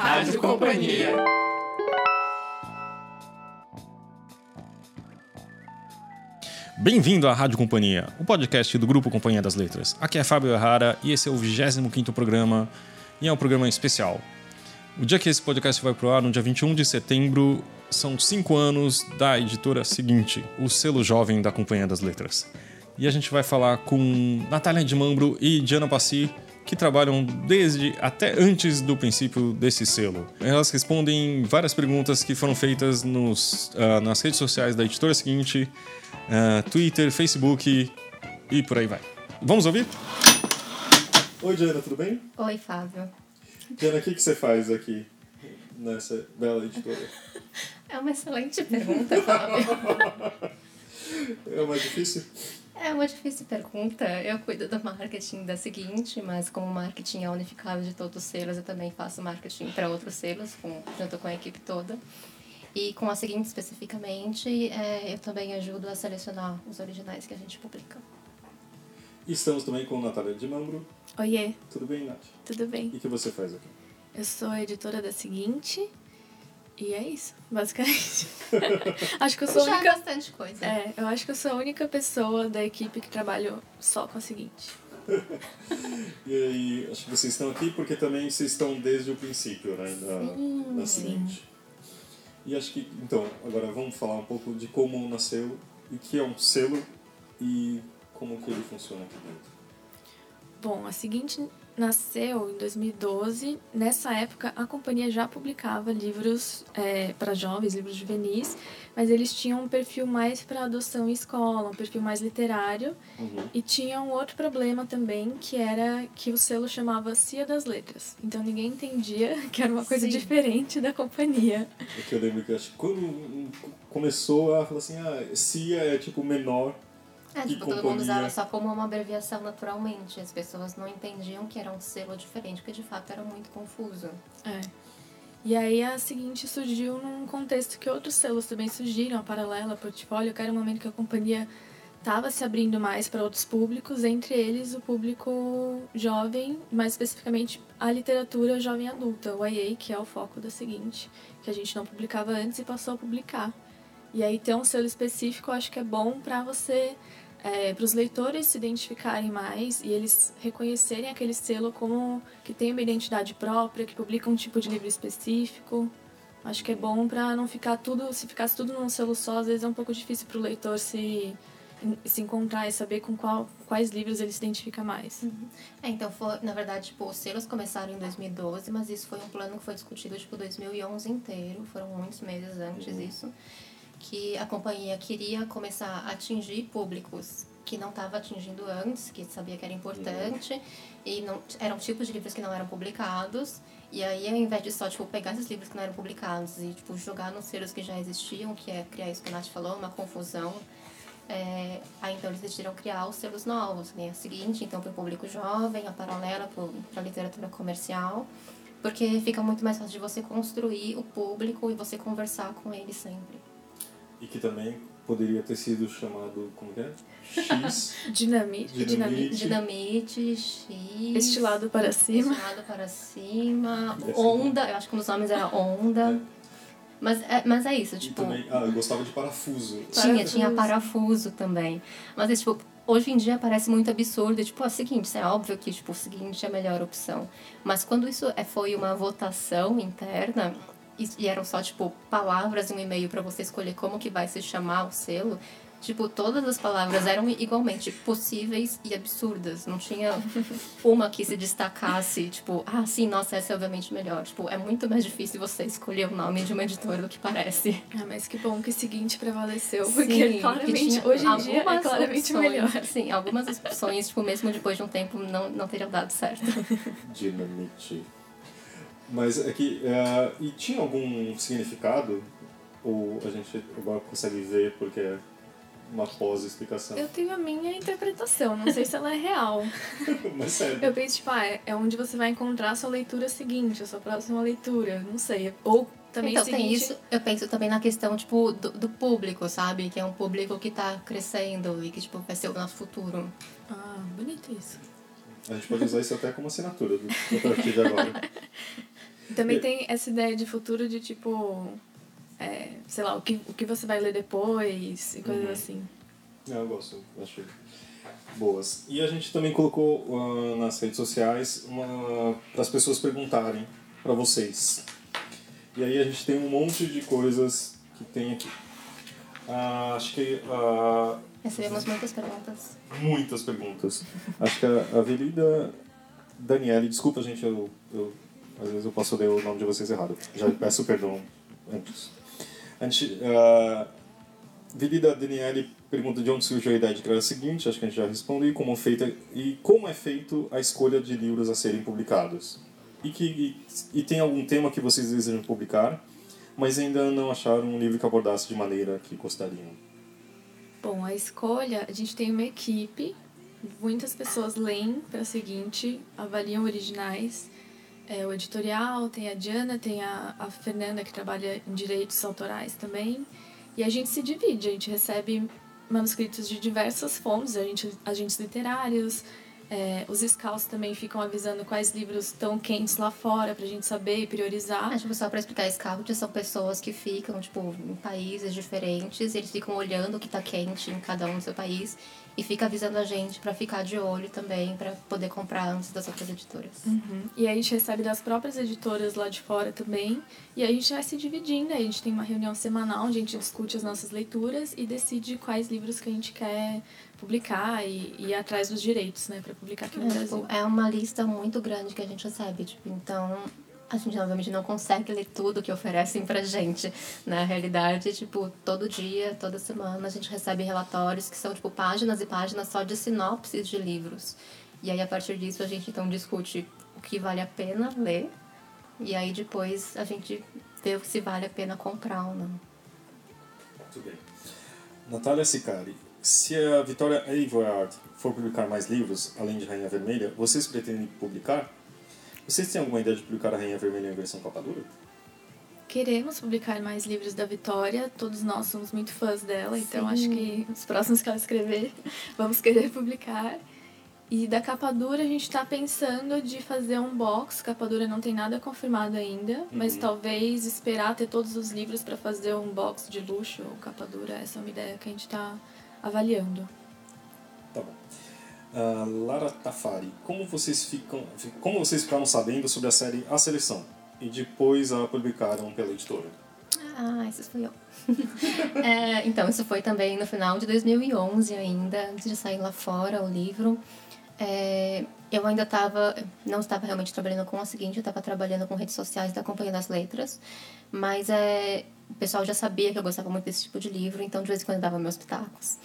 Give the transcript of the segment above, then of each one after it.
Rádio Companhia. Bem-vindo à Rádio Companhia, o podcast do Grupo Companhia das Letras. Aqui é Fábio Errara e esse é o 25º programa e é um programa especial. O dia que esse podcast vai pro ar, no dia 21 de setembro, são cinco anos da editora seguinte, o selo jovem da Companhia das Letras. E a gente vai falar com Natália de Mambro e Diana Passi, que trabalham desde até antes do princípio desse selo. Elas respondem várias perguntas que foram feitas nos, uh, nas redes sociais da editora seguinte, uh, Twitter, Facebook e por aí vai. Vamos ouvir? Oi, Diana, tudo bem? Oi, Fábio. Diana, o que, que você faz aqui nessa bela editora? É uma excelente pergunta, Fábio. é mais difícil? É uma difícil pergunta. Eu cuido do marketing da seguinte, mas como o marketing é unificado de todos os selos, eu também faço marketing para outros selos, com, junto com a equipe toda. E com a seguinte especificamente, é, eu também ajudo a selecionar os originais que a gente publica. Estamos também com Natália de Mambro. Oiê. Tudo bem, Nath? Tudo bem. E o que você faz aqui? Eu sou editora da seguinte e é isso, basicamente. acho que eu sou a Já única. é bastante coisa. É, eu acho que eu sou a única pessoa da equipe que trabalha só com a seguinte. e aí, acho que vocês estão aqui porque também vocês estão desde o princípio, né? Da, Sim, da seguinte. E acho que, então, agora vamos falar um pouco de como nasceu, o que é um selo e como que ele funciona aqui dentro. Bom, a seguinte nasceu em 2012. Nessa época, a companhia já publicava livros é, para jovens, livros juvenis, mas eles tinham um perfil mais para adoção em escola, um perfil mais literário. Uhum. E tinha um outro problema também, que era que o selo chamava Cia das Letras. Então ninguém entendia que era uma coisa Sim. diferente da companhia. É que eu lembro que acho quando começou a falar assim, ah, CIA é tipo menor. É, Que tipo, todo mundo usava só como uma abreviação naturalmente. As pessoas não entendiam que era um selo diferente, porque de fato era muito confuso. É. E aí a seguinte surgiu num contexto que outros selos também surgiram, a Paralela, a Portfólio, que era um momento que a companhia estava se abrindo mais para outros públicos, entre eles o público jovem, mais especificamente a literatura jovem adulta, o IA, que é o foco da seguinte, que a gente não publicava antes e passou a publicar. E aí ter um selo específico eu acho que é bom para você, é, para os leitores se identificarem mais e eles reconhecerem aquele selo como que tem uma identidade própria, que publica um tipo de livro específico. Acho que é bom para não ficar tudo, se ficasse tudo num selo só, às vezes é um pouco difícil para o leitor se se encontrar e saber com qual, quais livros ele se identifica mais. É, então, foi, na verdade, tipo, os selos começaram em 2012, mas isso foi um plano que foi discutido, tipo, 2011 inteiro. Foram muitos meses antes disso. Que a companhia queria começar a atingir públicos que não estava atingindo antes, que sabia que era importante. E não, eram tipos de livros que não eram publicados. E aí, ao invés de só, tipo, pegar esses livros que não eram publicados e, tipo, jogar nos selos que já existiam, que é criar isso que a Nath falou, uma confusão, é, aí então eles decidiram criar os selos novos, né? A seguinte, então para o público jovem, a paralela para a literatura comercial, porque fica muito mais fácil de você construir o público e você conversar com ele sempre. E que também poderia ter sido chamado, como que é? X. Dinamite, Dinamite. Dinamite, X. estilado para cima. Estilado para cima. Onda, eu acho que um dos nomes era Onda. Mas, é, mas é isso, E tipo. também, ah, eu gostava de parafuso. Tinha, Parafuso. tinha parafuso também. Mas, é, tipo, hoje em dia parece muito absurdo. Tipo, é o seguinte, é óbvio que, tipo, o seguinte é a melhor opção. Mas quando isso é, foi uma votação interna, e, e eram só, tipo, palavras e um e-mail para você escolher como que vai se chamar o selo, tipo, todas as palavras eram igualmente possíveis e absurdas. Não tinha uma que se destacasse, tipo, ah, sim, nossa, essa é obviamente melhor. Tipo, é muito mais difícil você escolher o nome de uma editora do que parece. Ah, mas que bom que o seguinte prevaleceu, Sim, porque que claramente, tinha hoje em dia é algumas claramente opções, melhor. Sim, algumas opções, tipo, mesmo depois de um tempo, não, não teriam dado certo. Dinamite. Mas é que. é, e tinha algum significado? Ou a gente agora consegue ver porque é uma pós-explicação? Eu tenho a minha interpretação, não sei se ela é real. Mas sério. Eu penso, tipo, ah, é- onde você vai encontrar a sua leitura seguinte, a sua próxima leitura, não sei. Ou também então, seguinte... tem isso. Eu penso também na questão, tipo, do, do público, sabe? Que é um público que tá crescendo e que, tipo, vai ser o nosso futuro. Ah, bonito isso. A gente pode usar isso até como assinatura do, a partir de agora. Também tem essa ideia de futuro de tipo. É, sei lá, o que, o que você vai ler depois e coisas Uhum. assim. É, eu gosto, achei boas. E a gente também colocou ah, nas redes sociais para as pessoas perguntarem para vocês. E aí a gente tem um monte de coisas que tem aqui. Ah, acho que ah, Recebemos muitas perguntas. muitas perguntas. Acho que a a Avenida Daniele, desculpa gente, eu, eu às vezes eu posso ler o nome de vocês errado. Já peço perdão antes. A gente, a Avenida Daniele pergunta de onde surgiu a ideia de criar o seguinte, acho que a gente já respondeu, e como, feita, e como é feito a escolha de livros a serem publicados. E, que, e, e tem algum tema que vocês desejam publicar, mas ainda não acharam um livro que abordasse de maneira que gostariam. Bom, a escolha, a gente tem uma equipe, muitas pessoas leem para o seguinte, avaliam originais. É, o editorial, tem a Diana, tem a, a Fernanda que trabalha em direitos autorais também. E a gente se divide, a gente recebe manuscritos de diversas fontes, a gente, agentes literários, é, os scouts também ficam avisando quais livros estão quentes lá fora pra gente saber e priorizar. Ah, tipo, só pra explicar, scout são pessoas que ficam, tipo, em países diferentes, eles ficam olhando o que tá quente em cada um do seu país e fica avisando a gente pra ficar de olho também, pra poder comprar antes das outras editoras. Uhum. E aí a gente recebe das próprias editoras lá de fora também. E aí a gente vai se dividindo. A gente tem uma reunião semanal onde a gente discute as nossas leituras e decide quais livros que a gente quer publicar e, e ir atrás dos direitos, né, para publicar aqui no É, Brasil. tipo, é uma lista muito grande que a gente recebe, tipo, então a gente obviamente não consegue ler tudo que oferecem pra gente. Na realidade, tipo, todo dia, toda semana a gente recebe relatórios que são, tipo, páginas e páginas só de sinopses de livros. E aí, a partir disso, a gente então discute o que vale a pena ler. E aí, depois, a gente vê se vale a pena comprar ou não. Muito bem. Natália Sicari, se a Vitória Aveyard for publicar mais livros, além de Rainha Vermelha, vocês pretendem publicar? Vocês têm alguma ideia de publicar a Rainha Vermelha em versão capa dura? Queremos publicar mais livros da Vitória, todos nós somos muito fãs dela, então Sim. acho que os próximos que ela escrever vamos querer publicar. E da capa dura a gente está pensando de fazer um box, capa dura não tem nada confirmado ainda, mas Uhum. talvez esperar ter todos os livros para fazer um box de luxo ou capa dura, essa é uma ideia que a gente está avaliando. Tá bom. Ah, Lara Tafari, como vocês, ficam, como vocês ficaram sabendo sobre a série A Seleção e depois a publicaram pela editora? Ah, esse fui eu. É, então, isso foi também no final de 2011 ainda, antes de sair lá fora o livro. É, eu ainda estava, não estava realmente trabalhando com a seguinte, eu estava trabalhando com redes sociais da Companhia das Letras, mas é, o pessoal já sabia que eu gostava muito desse tipo de livro, então de vez em quando dava meus pitacos.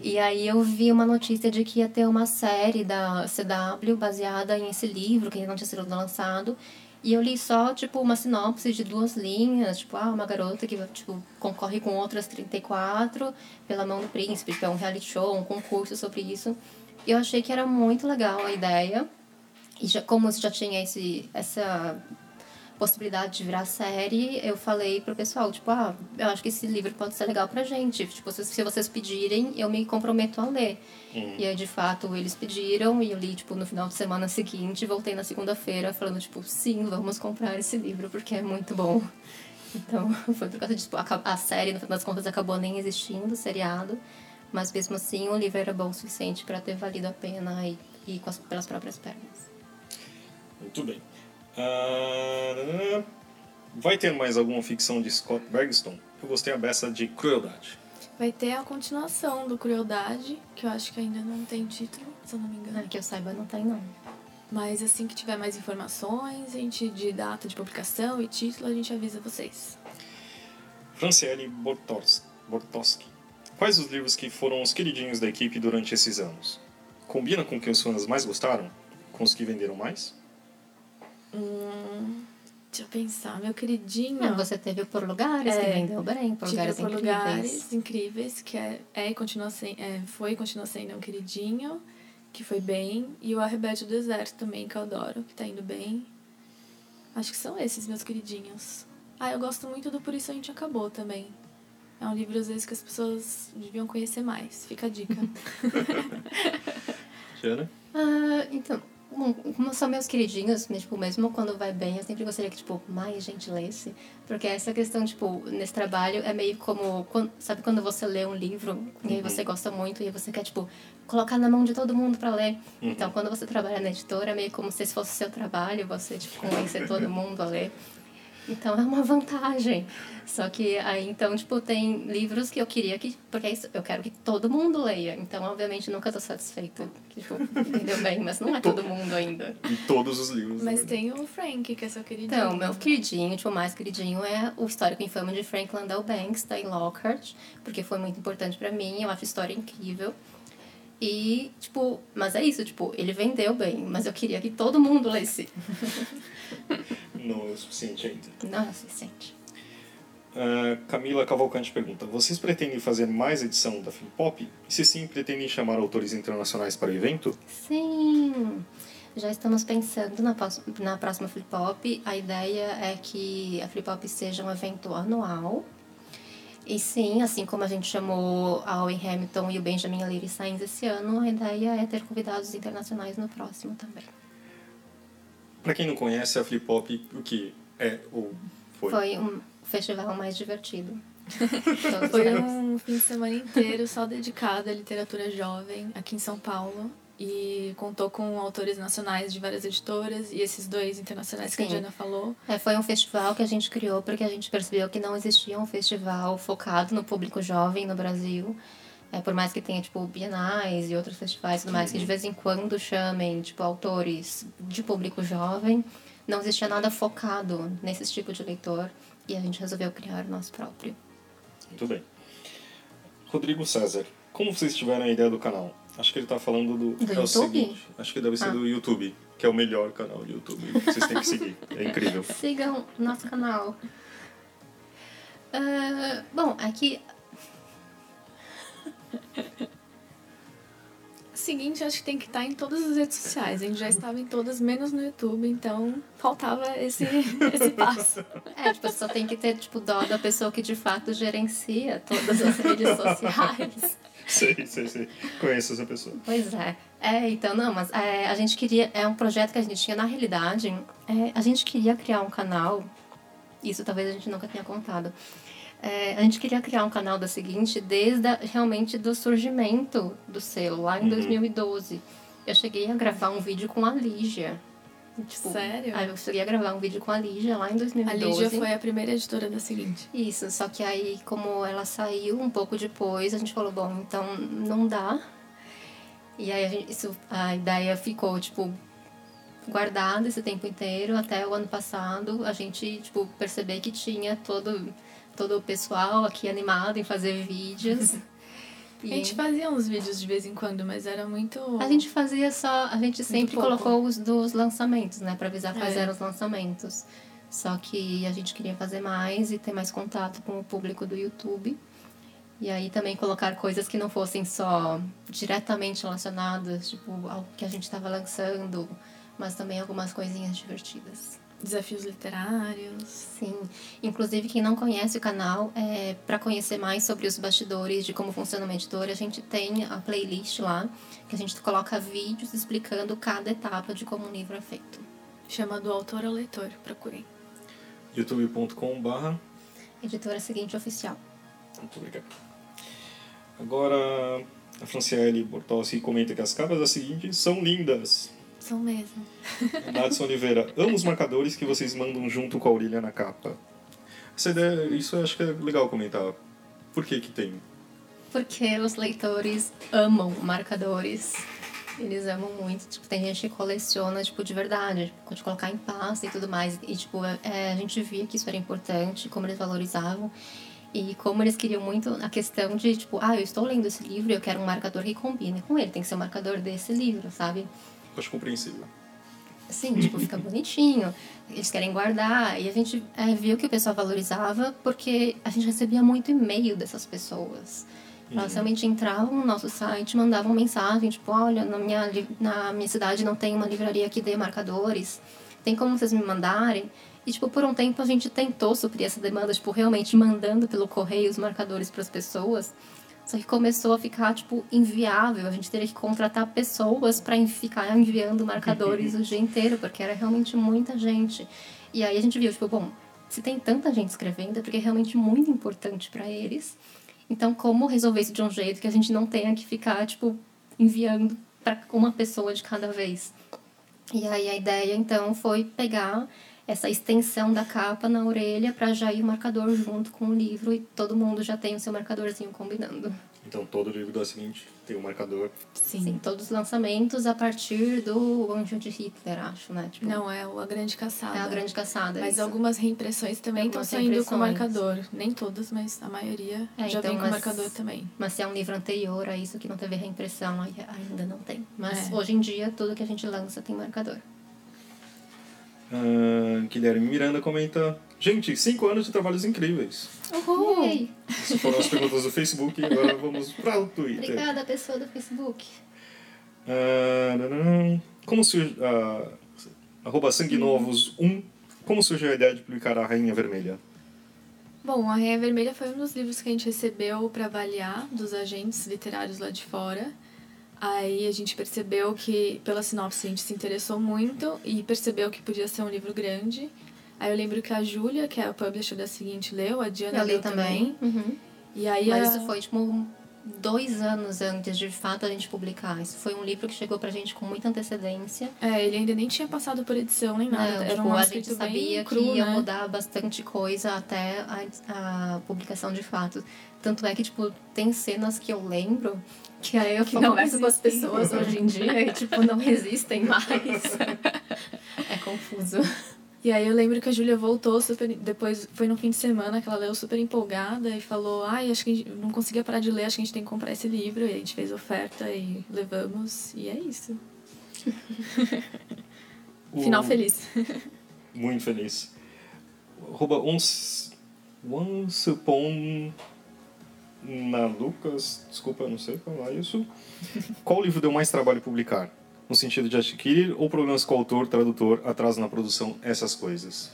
E aí eu vi uma notícia de que ia ter uma série da CW baseada em esse livro, que não tinha sido lançado. E eu li só, tipo, uma sinopse de duas linhas, tipo, ah, uma garota que, tipo, concorre com outras 34 pela mão do príncipe, que é um reality show, um concurso sobre isso. E eu achei que era muito legal a ideia. E já, como já tinha esse, essa possibilidade de virar série, eu falei pro pessoal, tipo, ah, eu acho que esse livro pode ser legal pra gente. Tipo, se, se vocês pedirem, eu me comprometo a ler. E aí, de fato, eles pediram e eu li, tipo, no final de semana seguinte, voltei na segunda-feira falando, tipo, sim, vamos comprar esse livro porque é muito bom. Então, foi por causa disso. Tipo, a, a série, no final das contas, acabou nem existindo, seriado. Mas mesmo assim, o livro era bom o suficiente para ter valido a pena e, e as, pelas próprias pernas. Muito bem. Ah, vai ter mais alguma ficção de Scott Bergston? Eu gostei a beça de Crueldade. Vai ter a continuação do Crueldade, que eu acho que ainda não tem título, se eu não me engano. Ah, que eu saiba, não tem, não. Mas assim que tiver mais informações, a gente de data de publicação e título, a gente avisa vocês. Franciele Bortos- Bortoski. Quais os livros que foram os queridinhos da equipe durante esses anos? Combina com o que os fãs mais gostaram? Com os que venderam mais? Hum, deixa eu pensar, meu queridinho. Ah, você teve o Por Lugares, que É. vendeu bem, Por Lugares por Incríveis. lugares incríveis, que é, é e continua sendo, é, foi e continua sendo um queridinho, que foi bem. E o Arrebete do Deserto também, que eu adoro, que tá indo bem. Acho que são esses meus queridinhos. Ah, eu gosto muito do Por Isso A Gente Acabou também. É um livro, às vezes, que as pessoas deviam conhecer mais. Fica a dica. Jana? Ah, então, como são meus queridinhos, tipo, mesmo quando vai bem, eu sempre gostaria que, tipo, mais gente lesse. Porque essa questão, tipo, nesse trabalho é meio como... Sabe quando você lê um livro e aí você gosta muito e você quer, tipo, colocar na mão de todo mundo para ler? Então, quando você trabalha na editora, é meio como se fosse seu trabalho, você, tipo, convencer todo mundo a ler. Então é uma vantagem. Só que aí então, tipo, tem livros que eu queria que. Porque é isso, eu quero que todo mundo leia. Então, obviamente, nunca tô satisfeita. Tipo, entendeu bem, mas não é todo mundo ainda. Em todos os livros. Mas né? tem o Frank, que é seu queridinho. Então, meu queridinho, tipo, o mais queridinho é o histórico infame de Frank Landau Banks, da em Lockhart, porque foi muito importante pra mim, eu acho a história incrível. E, tipo, mas é isso, tipo, ele vendeu bem, mas eu queria que todo mundo lesse. Não é o suficiente ainda. Não é o suficiente. Ah, Camila Cavalcante pergunta: Vocês pretendem fazer mais edição da Flip Pop? E se sim, pretendem chamar autores internacionais para o evento? Sim! Já estamos pensando na, na próxima Flip Pop. A ideia é que a Flip Pop seja um evento anual. E sim, assim como a gente chamou a Owen Hamilton e o Benjamin Leary Sainz esse ano, a ideia é ter convidados internacionais no próximo também. Para quem não conhece, a Flip Pop, o que é ou foi? Foi um festival mais divertido. Foi um fim de semana inteiro só dedicado à literatura jovem aqui em São Paulo. E contou com autores nacionais de várias editoras e esses dois internacionais que a Sim. Diana falou. É, foi um festival que a gente criou porque a gente percebeu que não existia um festival focado no público jovem no Brasil. É, por mais que tenha, tipo, bienais e outros festivais e tudo mais, que de vez em quando chamem, tipo, autores de público jovem, não existia nada focado nesse tipo de leitor e a gente resolveu criar o nosso próprio. Muito bem. Rodrigo César, como vocês tiveram a ideia do canal? Acho que ele está falando do. Do é o YouTube? seguinte, acho que deve ser Ah. do YouTube, que é o melhor canal de YouTube. Vocês têm que seguir. É incrível. Sigam nosso canal. Ah, bom, aqui Seguinte, acho que tem que estar em todas as redes sociais. A gente já estava em todas, menos no YouTube, então faltava esse, esse passo. É, tipo, só tem que ter, tipo, dó da pessoa que de fato gerencia todas as redes sociais. sei, sei, sei. Conheço essa pessoa. Pois é. É, então, não, mas é, a gente queria... É um projeto que a gente tinha, na realidade, é, a gente queria criar um canal... Isso talvez a gente nunca tenha contado. É, a gente queria criar um canal da seguinte desde a, realmente do surgimento do selo, lá em 2012. Eu cheguei a gravar um vídeo com a Lígia. Tipo, Sério? Aí eu cheguei a gravar um vídeo com a Lígia lá em A 2012. Lígia foi a primeira editora da seguinte. Isso, só que aí, como ela saiu um pouco depois, a gente falou, bom, então não dá. E aí a, gente, isso, a ideia ficou, tipo, guardada esse tempo inteiro, até o ano passado, a gente, tipo, perceber que tinha todo, todo o pessoal aqui animado em fazer vídeos. A gente fazia uns vídeos de vez em quando, mas era muito. A gente fazia só. A gente sempre colocou os dos lançamentos, né? Pra avisar quais É. eram os lançamentos. Só que a gente queria fazer mais e ter mais contato com o público do YouTube. E aí também colocar coisas que não fossem só diretamente relacionadas, tipo, ao que a gente estava lançando, mas também algumas coisinhas divertidas. Desafios literários. Sim. Inclusive, quem não conhece o canal, é, para conhecer mais sobre os bastidores de como funciona uma editora, a gente tem a playlist lá, que a gente coloca vídeos explicando cada etapa de como um livro é feito. Chama do autor ao leitor, procurem. youtube.com barra Editora seguinte oficial. Muito obrigado. Agora, a Franciele Bortossi comenta que as capas da seguinte são lindas. São mesmo. Nadson Oliveira, amo os marcadores que vocês mandam junto com a orelha na capa. Essa ideia, isso eu acho que é legal comentar. Por que que tem? Porque os leitores amam marcadores. Eles amam muito. Tipo, tem gente que coleciona, tipo, de verdade. tipo, De colocar em pasta e tudo mais. E, tipo, é, a gente via que isso era importante, como eles valorizavam. E como eles queriam muito a questão de, tipo, ah, eu estou lendo esse livro e eu quero um marcador que combine com ele. Tem que ser um marcador desse livro, sabe? Acho compreensível. Assim, tipo, fica bonitinho. Eles querem guardar. E a gente é, viu que o pessoal valorizava porque a gente recebia muito e-mail dessas pessoas. Elas realmente entravam no nosso site, mandavam mensagem, tipo, olha, na minha, na minha cidade não tem uma livraria que dê marcadores. Tem como vocês me mandarem? E, tipo, por um tempo a gente tentou suprir essa demanda, tipo, realmente mandando pelo correio os marcadores para as pessoas. Só que começou a ficar, tipo, inviável. A gente teria que contratar pessoas para ficar enviando marcadores o dia inteiro, porque era realmente muita gente. E aí a gente viu, tipo, bom, se tem tanta gente escrevendo, é porque é realmente muito importante para eles. Então, como resolver isso de um jeito que a gente não tenha que ficar, tipo, enviando para uma pessoa de cada vez? E aí a ideia, então, foi pegar essa extensão da capa na orelha para já ir o marcador junto com o livro e todo mundo já tem o seu marcadorzinho combinando. Então todo livro da seguinte tem um marcador. Sim. Sim. todos os lançamentos a partir do Anjo de Hitler, acho, né? Tipo, Não, é a Grande Caçada. É a Grande Caçada. Mas isso. algumas reimpressões também estão saindo com marcador. Nem todas, mas a maioria é, já então, vem com mas, marcador também. Mas se é um livro anterior a isso que não teve reimpressão, ainda não tem. Mas é. hoje em dia, tudo que a gente lança tem marcador. Uh, Guilherme Miranda comenta: Gente, cinco anos de trabalhos incríveis. Uhul! Essas foram as perguntas do Facebook e agora vamos para o Twitter. Obrigada, pessoa do Facebook. Uh, como surgiu. Uh, arroba Sangue Novos 1. Como surgiu a ideia de publicar A Rainha Vermelha? Bom, A Rainha Vermelha foi um dos livros que a gente recebeu para avaliar dos agentes literários lá de fora. Aí a gente percebeu que, pela sinopse, a gente se interessou muito e percebeu que podia ser um livro grande. Aí eu lembro que a Júlia, que é a publisher da seguinte, leu, a Diana eu leu também. também. Uhum. E aí Mas a... isso foi, tipo, dois anos antes de, fato, a gente publicar. Isso foi um livro que chegou pra gente com muita antecedência. É, ele ainda nem tinha passado por edição nem nada. Não, Era tipo, um a gente sabia cru, que ia né? mudar bastante coisa até a, a publicação de fato. Tanto é que, tipo, tem cenas que eu lembro que aí eu que converso com as pessoas hoje em dia e, tipo, não resistem mais. é confuso. E aí eu lembro que a Júlia voltou super. Depois foi no fim de semana que ela leu super empolgada e falou: Ai, acho que não conseguia parar de ler, acho que a gente tem que comprar esse livro. E a gente fez oferta e levamos. E é isso. Final feliz. Muito feliz. Rouba uns. Once upon na Lucas, desculpa, não sei falar isso. Qual livro deu mais trabalho publicar? No sentido de adquirir ou problemas com o autor, tradutor, atraso na produção, essas coisas?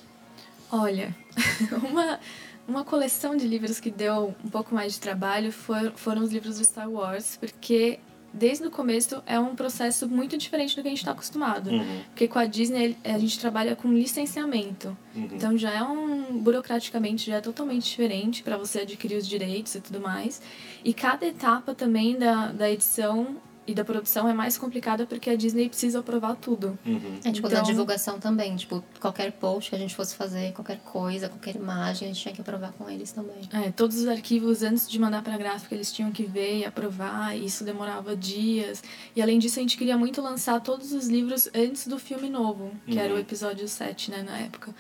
Olha, uma, uma coleção de livros que deu um pouco mais de trabalho for, foram os livros do Star Wars, porque desde o começo é um processo muito diferente do que a gente está acostumado. Uhum. Porque com a Disney a gente trabalha com licenciamento. Uhum. Então já é um burocraticamente já é totalmente diferente para você adquirir os direitos e tudo mais. E cada etapa também da, da edição e da produção é mais complicada porque a Disney precisa aprovar tudo. Uhum. É, tipo, então... da divulgação também. Tipo, qualquer post que a gente fosse fazer, qualquer coisa, qualquer imagem, a gente tinha que aprovar com eles também. É, todos os arquivos, antes de mandar pra gráfica, eles tinham que ver e aprovar, e isso demorava dias. E além disso, a gente queria muito lançar todos os livros antes do filme novo, que uhum. era o uhum. episódio 7, né, na época.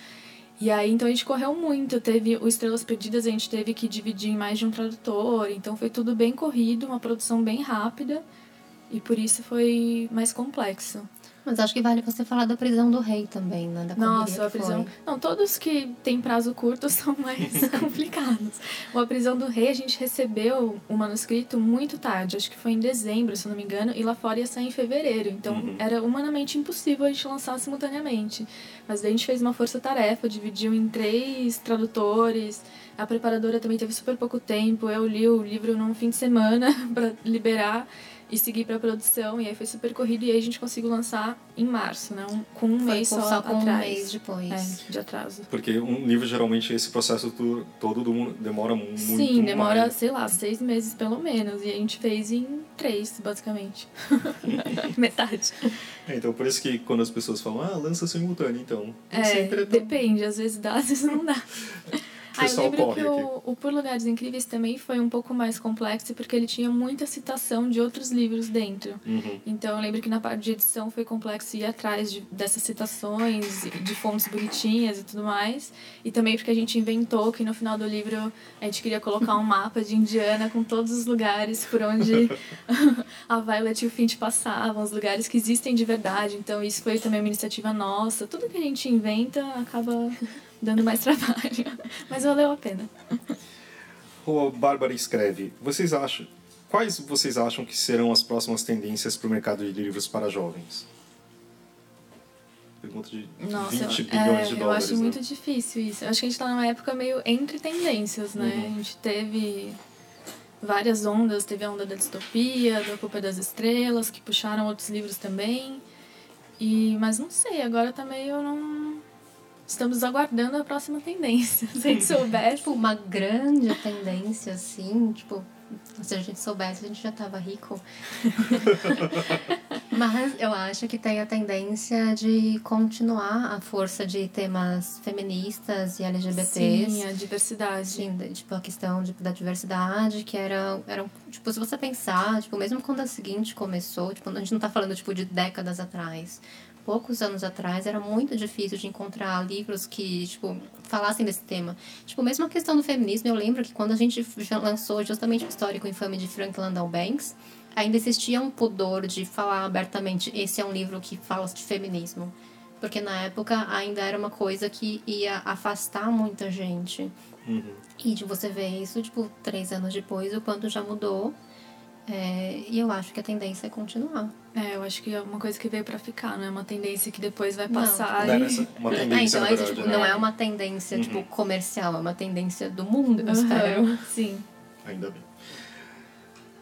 E aí, então a gente correu muito. Teve o Estrelas Perdidas, a gente teve que dividir em mais de um tradutor. Então foi tudo bem corrido, uma produção bem rápida. E por isso foi mais complexo. Mas acho que vale você falar da prisão do rei também, né? Da Nossa, a prisão. Foi. Não, todos que têm prazo curto são mais complicados. a prisão do rei, a gente recebeu o manuscrito muito tarde, acho que foi em dezembro, se não me engano, e lá fora ia sair em fevereiro. Então uhum. era humanamente impossível a gente lançar simultaneamente. Mas daí a gente fez uma força-tarefa, dividiu em três tradutores. A preparadora também teve super pouco tempo. Eu li o livro num fim de semana para liberar e seguir para produção. E aí foi super corrido e aí a gente conseguiu lançar em março, né? Um, com um foi mês só, só atrás. um mês depois. É, de atraso. Porque um livro, geralmente, esse processo todo demora muito Sim, demora, mais. sei lá, seis meses pelo menos. E a gente fez em três, basicamente. Metade. É, então, por isso que quando as pessoas falam, ah, lança simultâneo, então. É, é tão... depende. Às vezes dá, às vezes não dá. Ah, eu lembro que o, o Por Lugares Incríveis também foi um pouco mais complexo porque ele tinha muita citação de outros livros dentro. Uhum. Então eu lembro que na parte de edição foi complexo ir atrás de, dessas citações, de fontes bonitinhas e tudo mais. E também porque a gente inventou que no final do livro a gente queria colocar um mapa de Indiana com todos os lugares por onde a Violet e o Finch passavam, os lugares que existem de verdade. Então isso foi também uma iniciativa nossa. Tudo que a gente inventa acaba dando mais trabalho. Mas valeu a pena. O Bárbara escreve: Vocês acham. Quais vocês acham que serão as próximas tendências para o mercado de livros para jovens? Pergunta de Nossa, 20 bilhões é, de dólares. Eu acho né? muito difícil isso. Eu acho que a gente está numa época meio entre tendências, né? Uhum. A gente teve várias ondas. Teve a onda da distopia, da Culpa das Estrelas, que puxaram outros livros também. E, mas não sei, agora também eu não. Estamos aguardando a próxima tendência. Se a gente soubesse. Tipo, uma grande tendência, assim, tipo, se a gente soubesse, a gente já tava rico. Mas eu acho que tem a tendência de continuar a força de temas feministas e LGBTs. Sim, a diversidade. Sim, tipo, a questão de, da diversidade, que era, era. Tipo, se você pensar, tipo, mesmo quando a seguinte começou, tipo, a gente não tá falando, tipo, de décadas atrás. Poucos anos atrás era muito difícil de encontrar livros que, tipo, falassem desse tema. Tipo, mesmo a questão do feminismo, eu lembro que quando a gente lançou justamente o histórico infame de Frank Landau Banks, ainda existia um pudor de falar abertamente, esse é um livro que fala de feminismo. Porque na época ainda era uma coisa que ia afastar muita gente. E de você ver isso, tipo, três anos depois, o quanto já mudou. É, e eu acho que a tendência é continuar. É, eu acho que é uma coisa que veio pra ficar, não é uma tendência que depois vai Não. passar Não é e... nessa- uma É, tendência, então, é isso, verdade, tipo, né? não é uma tendência, tipo, comercial, é uma tendência do mundo, eu espero. Aham, Sim. Ainda bem.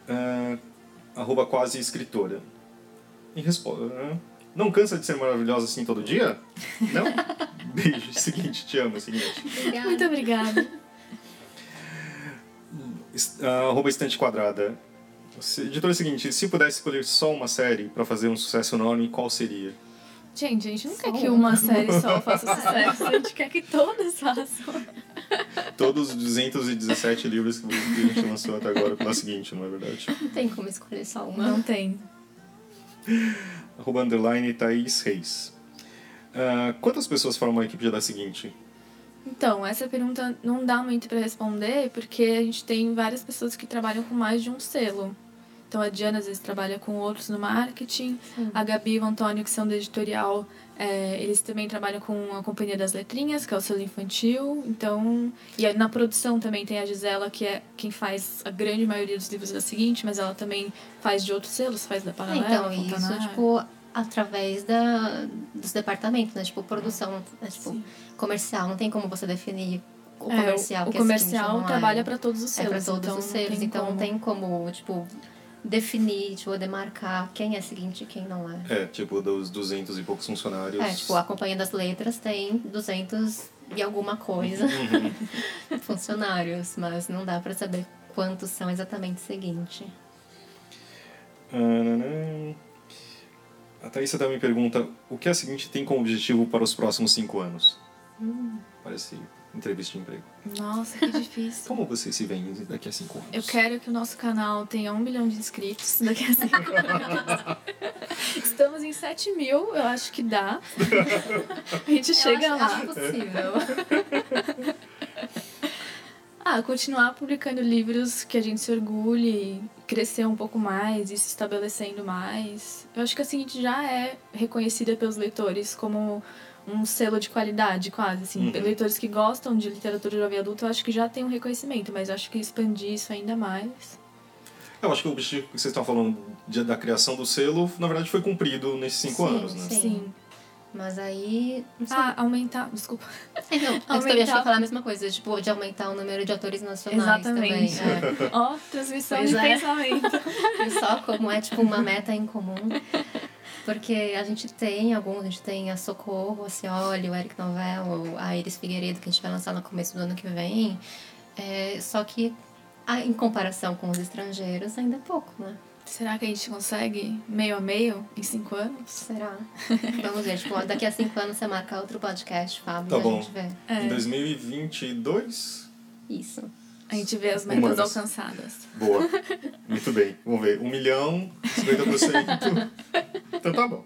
Ah, arroba quase escritora. E responde. Não cansa de ser maravilhosa assim todo dia? Não? Beijo. Seguinte, te amo. Seguinte. Muito obrigada. Ah, arroba estante quadrada. Se- Editora seguinte, se pudesse escolher só uma série pra fazer um sucesso enorme, qual seria? Gente, a gente não quer Só que uma. série só faça sucesso, a gente quer que todas façam. Todos os 217 livros que a gente lançou até agora pela seguinte, não é verdade? Não tem como escolher só uma. Não tem. Arroba underline Thaís Reis. Ah, quantas pessoas formam a equipe da seguinte? Então, essa pergunta não dá muito pra responder, porque a gente tem várias pessoas que trabalham com mais de um selo. Então, a Diana às vezes trabalha com outros no marketing, a Gabi e o Antônio, que são do editorial, é, eles também trabalham com a Companhia das Letrinhas, que é o selo infantil. Então, e aí na produção também tem a Gisela, que é quem faz a grande maioria dos livros da seguinte, mas ela também faz de outros selos, faz da É, Paralela, então, isso, Fontanar. tipo, através da, dos departamentos, né? Tipo, produção, né? tipo, Sim. comercial. Não tem como você definir o É, comercial. o que é comercial não trabalha é. para todos os É selos. pra todos então os não selos, então não como. tem como, tipo, definir, tipo, demarcar quem é seguinte e quem não é. É, tipo, dos 200 e poucos funcionários. É, tipo, a Companhia das Letras tem 200 e alguma coisa Uhum. funcionários, mas não dá pra saber quantos são exatamente seguinte. Ananã. A Thaísa também pergunta o que a seguinte tem como objetivo para os próximos cinco anos? Hum. Parece entrevista de emprego. Nossa, que difícil. Como vocês se veem daqui a cinco anos? Eu quero que o nosso canal tenha um milhão de inscritos daqui a cinco anos. Estamos em 7 mil, eu acho que dá. A gente chega eu acho, lá. acho possível. Ah, continuar publicando livros que a gente se orgulhe, crescer um pouco mais e se estabelecendo mais. Eu acho que a seguinte já é reconhecida pelos leitores como um selo de qualidade, quase. Assim. Uhum. Leitores que gostam de literatura jovem adulta, eu acho que já tem um reconhecimento, mas eu acho que expandir isso ainda mais. Eu acho que o objetivo que vocês estão falando de- da criação do selo, na verdade, foi cumprido nesses cinco Sim, anos, né? Sim. Mas aí. Ah, aumentar. Desculpa. É, não, aumentar- eu ia falar a mesma coisa, tipo, de aumentar o número de autores nacionais Exatamente. também. Ó, transmissão Pois de é. pensamento. É. Como é tipo uma meta em comum. Porque a gente tem alguns, a gente tem a Socorro, a Cioli, o Eric Novello, a Iris Figueiredo, que a gente vai lançar no começo do ano que vem. É, só que a- em comparação com os estrangeiros ainda é pouco, né? Será que a gente consegue meio a meio em cinco anos? Será? Vamos ver, tipo, daqui a cinco anos você marca outro podcast, Fábio, Tá e a bom. gente vê. É. Em 2022? Isso. A gente vê as metas Humanas. alcançadas. Boa. Muito bem. Vamos ver. Um milhão, 50%. então tá bom.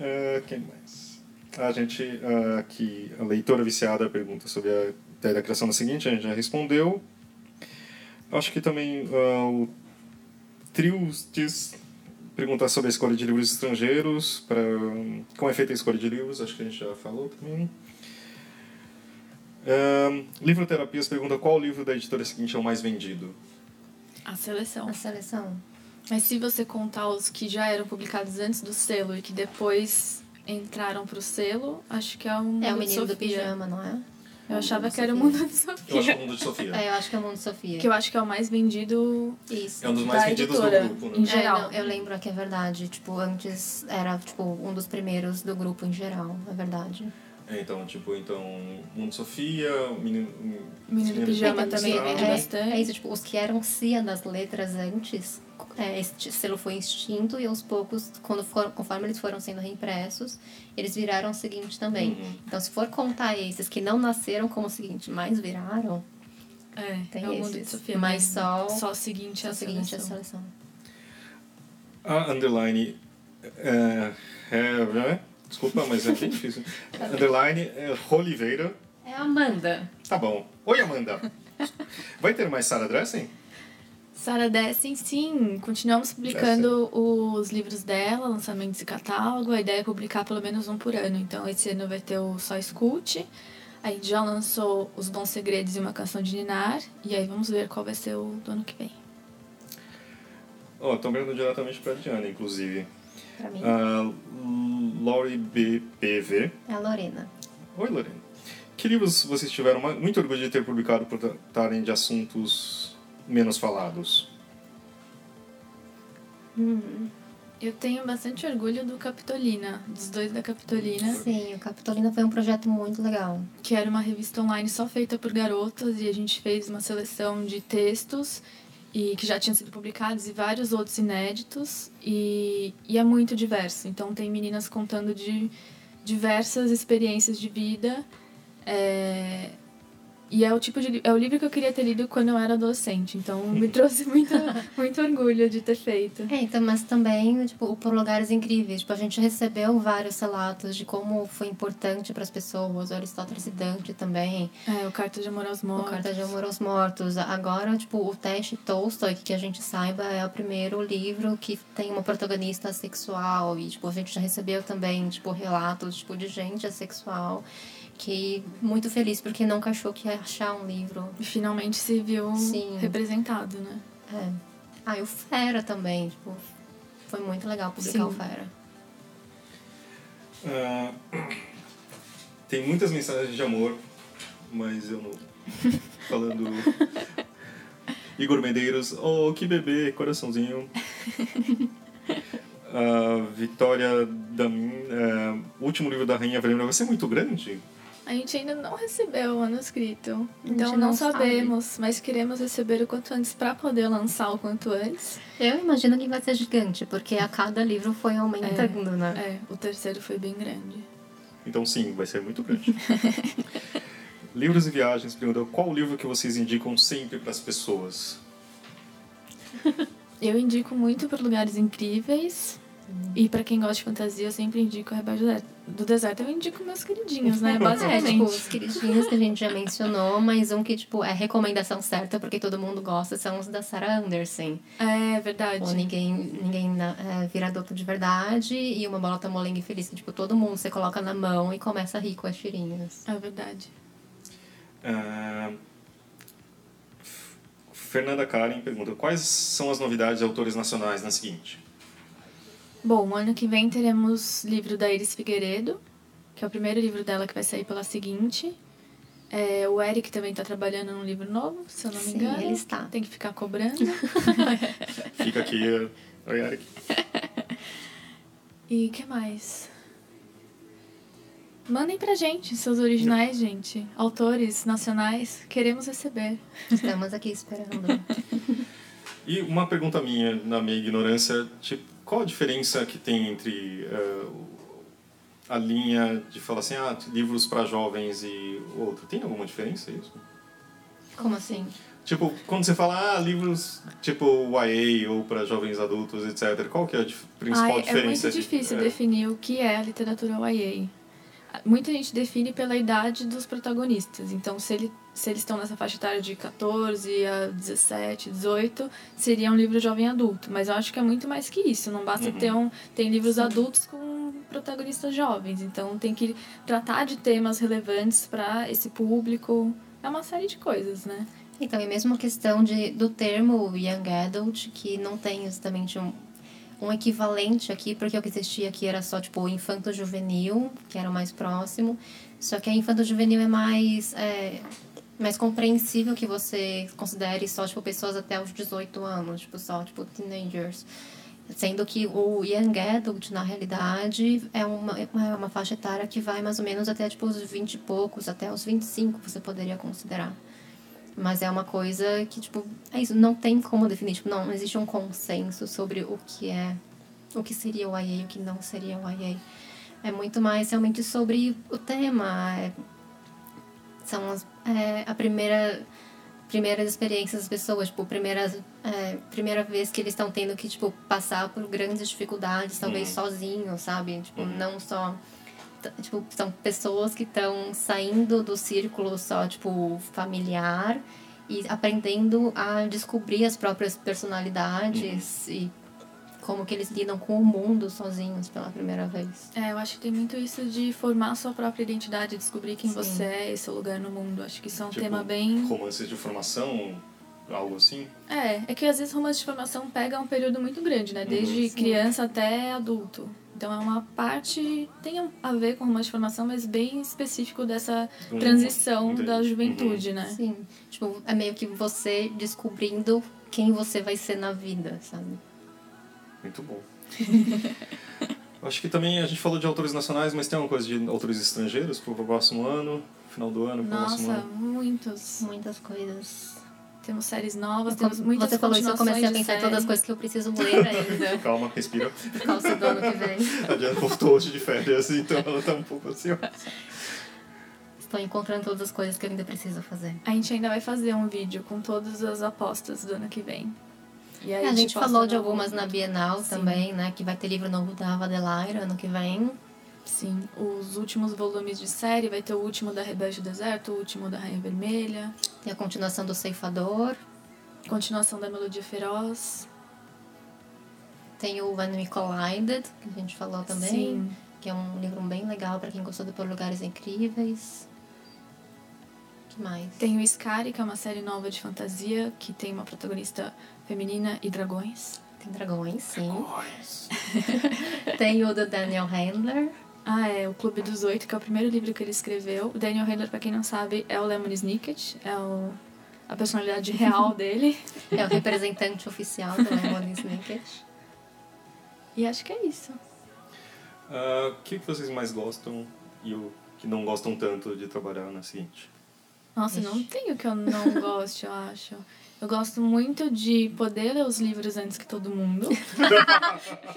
Ah, quem mais? A gente, aqui, a leitora viciada pergunta sobre a ideia da criação da seguinte, a gente já respondeu. Acho que também ah, o Trios diz perguntar sobre a escolha de livros estrangeiros, para como é feita a escolha de livros, acho que a gente já falou também. Ahn, livro Terapias pergunta qual livro da editora seguinte é o mais vendido. A seleção. A seleção. Mas se você contar os que já eram publicados antes do selo e que depois entraram pro selo, acho que é um É o Mundo de menino do Sofia. pijama, não é? Eu achava que era o. Mundo de Sofia. Eu acho que é o Mundo de Sofia. É, eu acho que é o Mundo Sofia. Que eu acho que é o mais vendido Isso. É um dos mais vendidos editora, do grupo, em né? geral. É, não, eu lembro que é verdade. Tipo, antes era tipo um dos primeiros do grupo em geral, é verdade. É, então, tipo, então, Mundo de Sofia, Menino, Menino do Pijama É, também vende é, bastante. É isso, tipo, os que eram Cia das letras antes, é, esse selo foi extinto e aos poucos, quando for, conforme eles foram sendo reimpressos, eles viraram o seguinte também. Uhum. Então, se for contar esses que não nasceram como o seguinte, mas viraram, É, tem é o Mundo de esses. Sofia. Mas só, só o seguinte só é o a seguinte é a seleção. seleção. A underline é, é, é, desculpa, mas é bem difícil. Underline é Oliveira. É a Amanda. Tá bom. Oi, Amanda. Vai ter mais Sarah Dressen? Sarah Dessen, sim. Continuamos publicando os livros dela, lançamentos e catálogo. A ideia é publicar pelo menos um por ano. Então, esse ano vai ter o Só Escute. A gente já lançou Os Bons Segredos e Uma Canção de Ninar. E aí vamos ver qual vai ser o do ano que vem. Ó, estão perguntando diretamente pra Diana, inclusive. Pra mim, Uh, Lori BPV. é a Lorena. Oi, Lorena. Que livros vocês tiveram muito orgulho de ter publicado por tratarem de assuntos menos falados? Eu tenho bastante orgulho do Capitolina, dos dois da Capitolina, Sim, o Capitolina foi um projeto muito legal. que era uma revista online só feita por garotas e a gente fez uma seleção de textos e que já tinham sido publicados e vários outros inéditos e, e é muito diverso. Então tem meninas contando de diversas experiências de vida é, e é o tipo de é o livro que eu queria ter lido quando eu era adolescente. Então me trouxe muito muito orgulho de ter feito. É, então, mas também, tipo, o Por Lugares Incríveis. Tipo, a gente recebeu vários relatos de como foi importante para as pessoas. O Aristóteles e Dante também. É, o Carta de Amor aos O Mortos. Carta de Amor aos Mortos. Agora, tipo, o Teste Tolstói, que a gente saiba, é o primeiro livro que tem uma protagonista sexual. E, tipo, a gente já recebeu também, tipo, relatos, tipo, de gente assexual. Que muito feliz porque nunca achou que ia achar um livro. E finalmente se viu Sim. representado, né? É. Ah, e o Fera também, tipo... Foi muito legal publicar Sim. o Fera. Ah, tem muitas mensagens de amor, mas eu não. Falando. Igor Medeiros, oh, que bebê, coraçãozinho. Ah, Vitória Damin, é, o último livro da Rainha Vermelha vai ser muito grande? A gente ainda não recebeu o manuscrito. Então não não sabe. sabemos, mas queremos receber o quanto antes para poder lançar o quanto antes. Eu imagino que vai ser gigante, porque a cada livro foi aumentando, né? É, o terceiro foi bem grande. Então sim, vai ser muito grande. Livros e viagens, pergunta, qual livro que vocês indicam sempre para as pessoas? Eu indico muito por lugares incríveis. E para quem gosta de fantasia, eu sempre indico a Rebelde do Deserto. Do Deserto eu indico meus queridinhos, né? É, tipo, Basicamente. os queridinhos que a gente já mencionou, mas um que, tipo, é recomendação certa, porque todo mundo gosta, são os da Sarah Anderson. É verdade. Ou Ninguém, ninguém é, Vira Adulto de Verdade e Uma Bolota Molenga e Feliz, que, tipo, todo mundo você coloca na mão e começa a rir com as tirinhas. É verdade. F- Fernanda Karen pergunta, quais são as novidades de autores nacionais na seguinte? Bom, ano que vem teremos livro da Iris Figueiredo, que é o primeiro livro dela que vai sair pela seguinte. É, o Eric também está trabalhando num livro novo, se eu não me Sim, engano. ele está. Tem que ficar cobrando. Fica aqui, oi Eric. e o que mais? Mandem pra gente seus originais, gente. Autores nacionais, queremos receber. Estamos aqui esperando. E uma pergunta minha, na minha ignorância, tipo, qual a diferença que tem entre o- a linha de falar assim, ah, livros para jovens e outro? Tem alguma diferença isso? Como assim? Tipo, quando você fala, ah, livros tipo YA ou para jovens adultos, etc., qual que é a dif- principal Ai, é diferença? muito de- difícil é, definir o que é a literatura YA. Muita gente define pela idade dos protagonistas. Então, se, ele, se eles estão nessa faixa etária de 14 a 17, 18, seria um livro jovem adulto. Mas eu acho que é muito mais que isso. Não basta Uhum. ter um. Tem livros adultos com protagonistas jovens. Então, tem que tratar de temas relevantes para esse público. É uma série de coisas, né? Então, e mesmo a questão de, do termo Young Adult, que não tem exatamente um, um equivalente aqui, porque o que existia aqui era só, tipo, infanto-juvenil, que era o mais próximo. Só que a infanto-juvenil é mais... É, mais compreensível que você considere só, tipo, pessoas até os 18 anos, tipo, só, tipo, teenagers. Sendo que o Young Adult, na realidade, é uma, é uma faixa etária que vai mais ou menos até, tipo, os 20 e poucos, até os 25 você poderia considerar. Mas é uma coisa que, tipo, é isso, não tem como definir, tipo, não, não existe um consenso sobre o que é, o que seria o IA e o que não seria o IA. É muito mais realmente sobre o tema, é, são as, é, a primeira primeiras experiências das pessoas, tipo, primeiras, é, primeira vez que eles estão tendo que, tipo, passar por grandes dificuldades, talvez uhum. sozinhos, sabe? Tipo, uhum. não só... Tipo, são pessoas que estão saindo do círculo só, tipo, familiar e aprendendo a descobrir as próprias personalidades uhum. e como que eles lidam com o mundo sozinhos pela primeira vez. É, eu acho que tem muito isso de formar sua própria identidade, descobrir quem Sim. você é e seu lugar no mundo. Acho que isso é um tipo, tema bem. Romances de formação, algo assim? É, é que às vezes romances de formação pega um período muito grande, né? Desde uhum. criança até adulto. Então é uma parte, tem a ver com de formação, mas bem específico dessa uhum. transição Entendi. da juventude, uhum. né? Sim. Tipo, é meio que você descobrindo quem você vai ser na vida, sabe? Muito bom. Acho que também a gente falou de autores nacionais, mas tem alguma coisa de autores estrangeiros para o próximo ano, final do ano, o próximo ano? Nossa, muitos. Muitas coisas. Temos séries novas, temos muitas Você falou isso, eu comecei a pensar em todas as coisas que eu preciso ler ainda. Calma, respira. Causa do ano que vem. A Diana voltou hoje de férias, então ela tá um pouco ansiosa. Estou encontrando todas as coisas que eu ainda preciso fazer. A gente ainda vai fazer um vídeo com todas as apostas do ano que vem. E aí, a gente falou de algumas na Bienal Sim. também, né? Que vai ter livro novo da Ava Adelaire ano que vem. Sim, os últimos volumes de série, vai ter o último da Rebelde do Deserto, o último da Rainha Vermelha. Tem a continuação do Ceifador. Continuação da Melodia Feroz. Tem o When We Collided, que a gente falou também. Sim. Que é um livro bem legal para quem gostou do Por Lugares Incríveis que mais? Tem o Scary, que é uma série nova de fantasia, que tem uma protagonista feminina e dragões. Tem dragões, sim. Dragões. tem o do Daniel Handler. Ah, é, o Clube dos Oito, que é o primeiro livro que ele escreveu. O Daniel Handler, pra quem não sabe, é o Lemon Snicket, é o, a personalidade real dele. É o representante oficial do Lemon Snicket. E acho que é isso. Ah, o uh, que vocês mais gostam e o que não gostam tanto de trabalhar na seguinte? Nossa, não tem o que eu não gosto, eu acho. Eu gosto muito de poder ler os livros antes que todo mundo.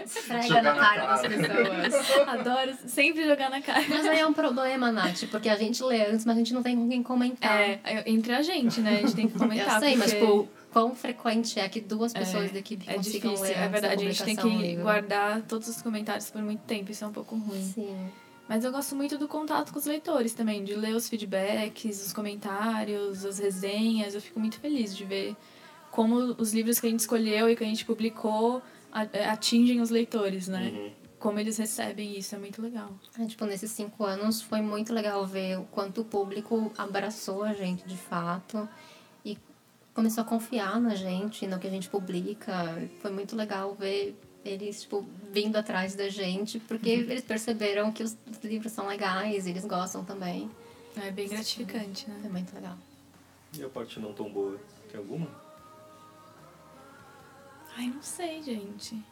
Esfrega na cara das pessoas. Adoro sempre jogar na cara. Mas aí é um problema, Nath, porque a gente lê antes, mas a gente não tem com quem comentar. É, entre a gente, né? A gente tem que comentar. Eu sei, porque... mas tipo, quão frequente é que duas pessoas é, da equipe é consigam difícil, ler É verdade, a gente tem que guardar todos os comentários por muito tempo, isso é um pouco ruim. Sim. Mas eu gosto muito do contato com os leitores também, de ler os feedbacks, os comentários, as resenhas. Eu fico muito feliz de ver como os livros que a gente escolheu e que a gente publicou é, atingem os leitores, né? Uhum. Como eles recebem isso, é muito legal. É, tipo, nesses cinco anos foi muito legal ver o quanto o público abraçou a gente de fato e começou a confiar na gente, no que a gente publica. Foi muito legal ver eles, tipo, vindo atrás da gente, porque uhum. eles perceberam que os livros são legais, eles gostam também. É bem gratificante, né? É muito legal. E a parte não tão boa? Tem alguma? Ai, não sei, gente.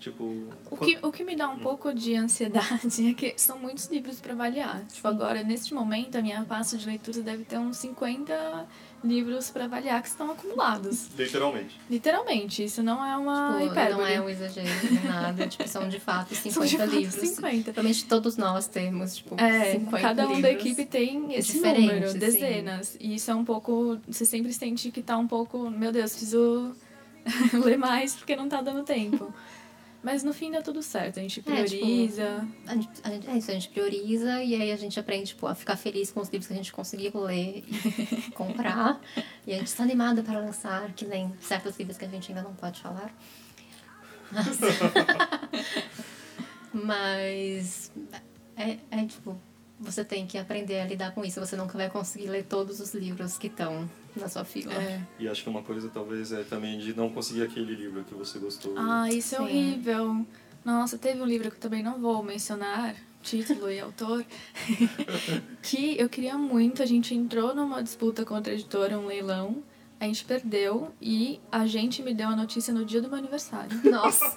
Tipo. O que, o que me dá um hum. pouco de ansiedade é que são muitos livros para avaliar. Tipo, agora, neste momento, a minha pasta de leitura deve ter uns 50 livros para avaliar que estão acumulados. Literalmente. Literalmente. Isso não é uma tipo, hipérbole. Não é um exagero, nem nada. tipo, são de fato 50 são de fato livros. 50. Provavelmente todos nós temos, tipo, é, 50 cada um da equipe tem esse número, dezenas. Sim. E isso é um pouco... Você sempre sente que tá um pouco... Meu Deus, preciso ler mais porque não tá dando tempo. Mas no fim dá tudo certo, a gente prioriza. É, tipo, a gente, a gente, é isso, a gente prioriza e aí a gente aprende tipo, a ficar feliz com os livros que a gente conseguiu ler e comprar. e a gente está animada para lançar, que nem certos livros que a gente ainda não pode falar. Mas, Mas é, é tipo, você tem que aprender a lidar com isso. Você nunca vai conseguir ler todos os livros que estão na sua fila. É. E acho que uma coisa talvez é também de não conseguir aquele livro que você gostou. Ah, isso é Sim. horrível. Nossa, teve um livro que eu também não vou mencionar, título e autor, que eu queria muito. A gente entrou numa disputa contra a editora, um leilão. A gente perdeu e a gente me deu a notícia no dia do meu aniversário. Nossa!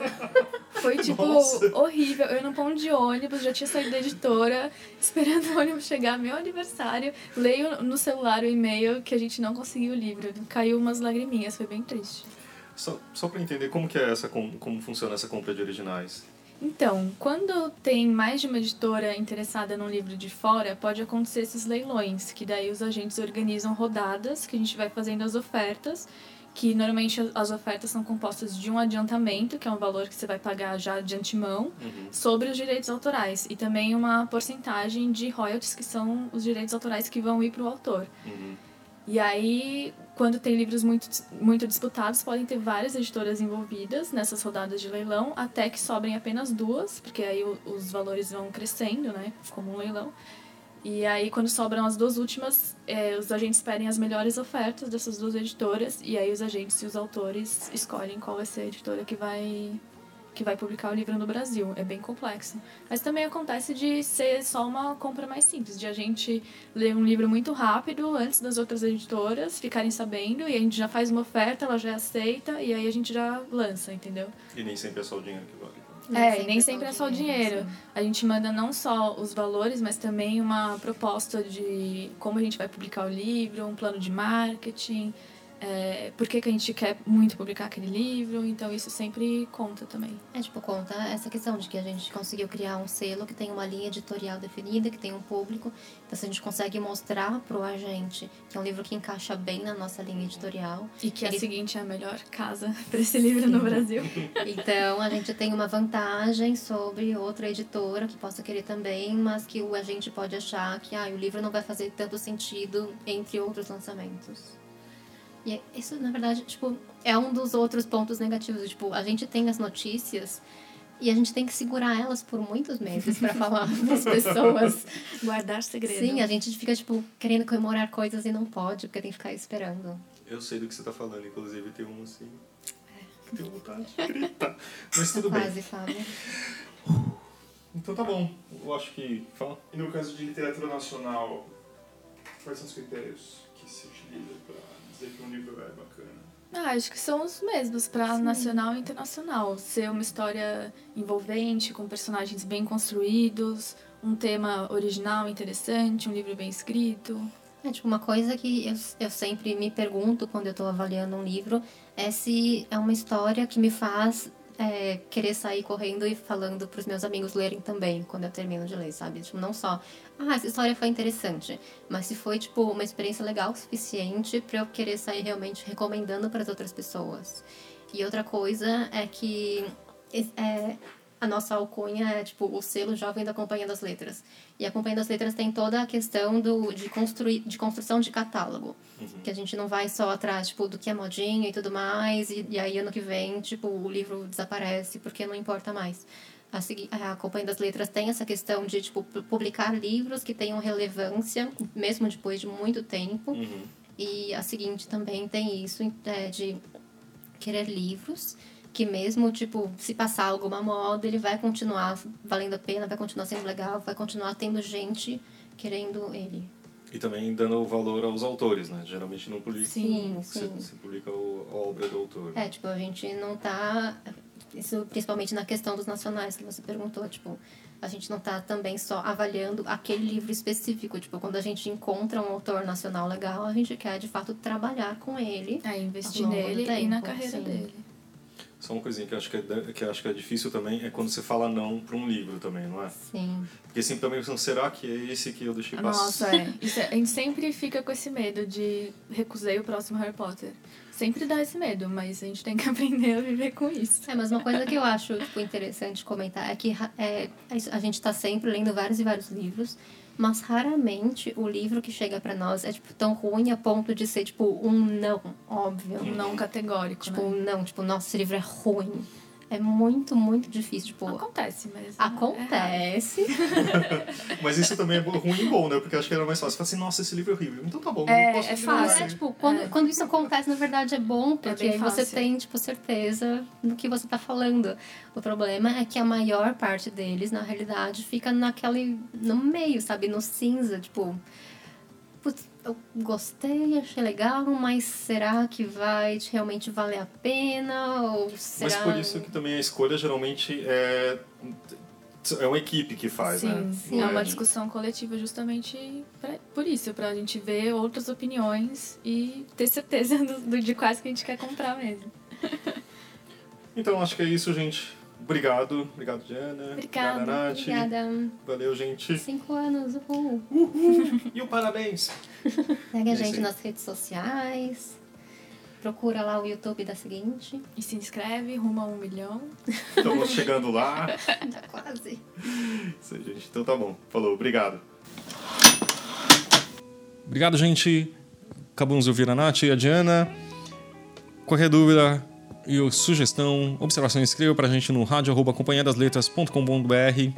Foi, tipo, Nossa. horrível. Eu no ponto de ônibus, já tinha saído da editora, esperando o ônibus chegar, meu aniversário. Leio no celular o e-mail que a gente não conseguiu o livro. Caiu umas lagriminhas, foi bem triste. Só, só para entender como que é essa com- como funciona essa compra de originais. Então, quando tem mais de uma editora interessada num livro de fora, pode acontecer esses leilões, que daí os agentes organizam rodadas, que a gente vai fazendo as ofertas, que normalmente as- as ofertas são compostas de um adiantamento, que é um valor que você vai pagar já de antemão, Uhum. sobre os direitos autorais, e também uma porcentagem de royalties, que são os direitos autorais que vão ir para o autor. Uhum. E aí, quando tem livros muito, muito disputados, podem ter várias editoras envolvidas nessas rodadas de leilão, até que sobrem apenas duas, porque aí os valores vão crescendo, né? Como um leilão. E aí, quando sobram as duas últimas, eh, os agentes pedem as melhores ofertas dessas duas editoras, e aí os agentes e os autores escolhem qual vai ser a editora que vai que vai publicar o livro no Brasil. É bem complexo. Mas também acontece de ser só uma compra mais simples, de a gente ler um livro muito rápido antes das outras editoras ficarem sabendo e a gente já faz uma oferta, ela já aceita e aí a gente já lança, entendeu? E nem sempre é só o dinheiro que vale. é, e nem sempre é só o dinheiro. A gente manda não só os valores, mas também uma proposta de como a gente vai publicar o livro, um plano de marketing, é, por que, que a gente quer muito publicar aquele livro, então isso sempre conta também. É, tipo, conta essa questão de que a gente conseguiu criar um selo que tem uma linha editorial definida, que tem um público. Então, se a gente consegue mostrar pro agente que é um livro que encaixa bem na nossa linha editorial, E que a Ele- seguinte é a melhor casa para esse livro no Brasil. então a gente tem uma vantagem sobre outra editora que possa querer também, mas que o agente pode achar que ah, o livro não vai fazer tanto sentido entre outros lançamentos. E é- isso, na verdade, tipo, é um dos outros pontos negativos. Tipo, a gente tem as notícias e a gente tem que segurar elas por muitos meses para falar das pessoas. Guardar segredo. Sim, a gente fica, tipo, querendo comemorar coisas e não pode, porque tem que ficar esperando. Eu sei do que você tá falando, inclusive tem um assim. que Tenho vontade de gritar. Mas tudo bem. Quase, Fábio. Então tá bom. Eu acho que. Fala. E no caso de literatura nacional, quais são os critérios que se utiliza para que um livro é bacana? Ah, acho que são os mesmos para nacional e internacional. Ser uma história envolvente, com personagens bem construídos, um tema original interessante, um livro bem escrito. É, tipo, uma coisa que eu, eu sempre me pergunto quando eu tô avaliando um livro é se é uma história que me faz é, querer sair correndo e falando pros meus amigos lerem também, quando eu termino de ler, sabe? Tipo, não só, ah, essa história foi interessante, mas se foi, tipo, uma experiência legal o suficiente pra eu querer sair realmente recomendando para as outras pessoas. E outra coisa é que é, a nossa alcunha é, tipo, o selo jovem da Companhia das Letras. E a Companhia das Letras tem toda a questão do, de, construir, de construção de catálogo. Que a gente não vai só atrás, tipo, do que é modinha e tudo mais. E, e aí, ano que vem, tipo, o livro desaparece porque não importa mais. A, a Companhia das Letras tem essa questão de, tipo, pu- publicar livros que tenham relevância, mesmo depois de muito tempo. Uhum. E a seguinte também tem isso é, de querer livros que mesmo, tipo, se passar alguma moda, ele vai continuar valendo a pena, vai continuar sendo legal, vai continuar tendo gente querendo ele. E também dando valor aos autores, né? Geralmente não publica. Sim, sim. você publica o- a obra do autor. É, tipo, a gente não tá. Isso principalmente na questão dos nacionais que você perguntou, tipo, a gente não tá também só avaliando aquele livro específico. Tipo, quando a gente encontra um autor nacional legal, a gente quer de fato trabalhar com ele. É, investir nele e na carreira sim. dele. Só uma coisinha que eu acho que, é, que eu acho que é difícil também é quando você fala não para um livro também, não é? Sim. Porque sempre também pensam, será que é esse que eu deixei passar? Nossa, é. Isso é- A gente sempre fica com esse medo de recusei o próximo Harry Potter. Sempre dá esse medo, mas a gente tem que aprender a viver com isso. É, mas uma coisa que eu acho tipo, interessante comentar é que é, a gente tá sempre lendo vários e vários livros, mas raramente o livro que chega pra nós é tipo tão ruim a ponto de ser tipo um não óbvio. Um não categórico, Tipo, né? um não, tipo, esse livro é ruim. É muito, muito difícil. Tipo, Acontece, mas. acontece. Mas isso também é ruim e bom, né? Porque eu acho que era mais fácil. Você fala assim, nossa, esse livro é horrível. Então tá bom, É, não posso é fácil. É, tipo, quando, É. quando isso acontece, na verdade é bom, porque bem aí você tem, tipo, certeza do que você tá falando. O problema é que a maior parte deles, na realidade, fica naquele. no meio, sabe? No cinza, tipo. Putz, eu gostei, achei legal, mas será que vai realmente valer a pena? Ou será. Mas por isso que também a escolha geralmente é. É uma equipe que faz, Sim, né? sim. Não É uma discussão coletiva justamente pra- por isso, pra gente ver outras opiniões e ter certeza do, do- de quais que a gente quer comprar mesmo. Então acho que é isso, gente. Obrigado. Obrigado, Diana. Obrigada. Obrigada, Nath. Obrigada. Valeu, gente. Cinco anos, uhul. E o parabéns. Segue a É gente nas redes sociais. Procura lá o YouTube da seguinte. E se inscreve, rumo a um milhão. Estamos chegando lá. Tá quase. Isso aí, gente. Então tá bom. Falou. Obrigado. Obrigado, gente. Acabamos de ouvir a Nath e a Diana. Qualquer dúvida e sugestão, observação, escreva pra gente no radio.companhiadasletras.com.br.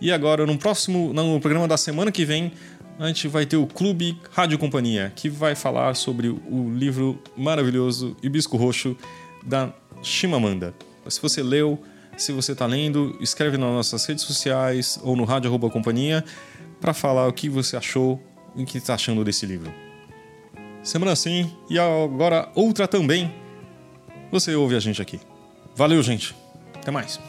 E agora, no próximo, no programa da semana que vem, a gente vai ter o Clube Rádio Companhia, que vai falar sobre o livro maravilhoso Hibisco Roxo da Chimamanda. Se você leu, se você está lendo, escreve nas nossas redes sociais ou no rádio.companhia para falar o que você achou e o que está achando desse livro. Semana sim, e agora outra também. Você ouve a gente aqui. Valeu, gente. Até mais.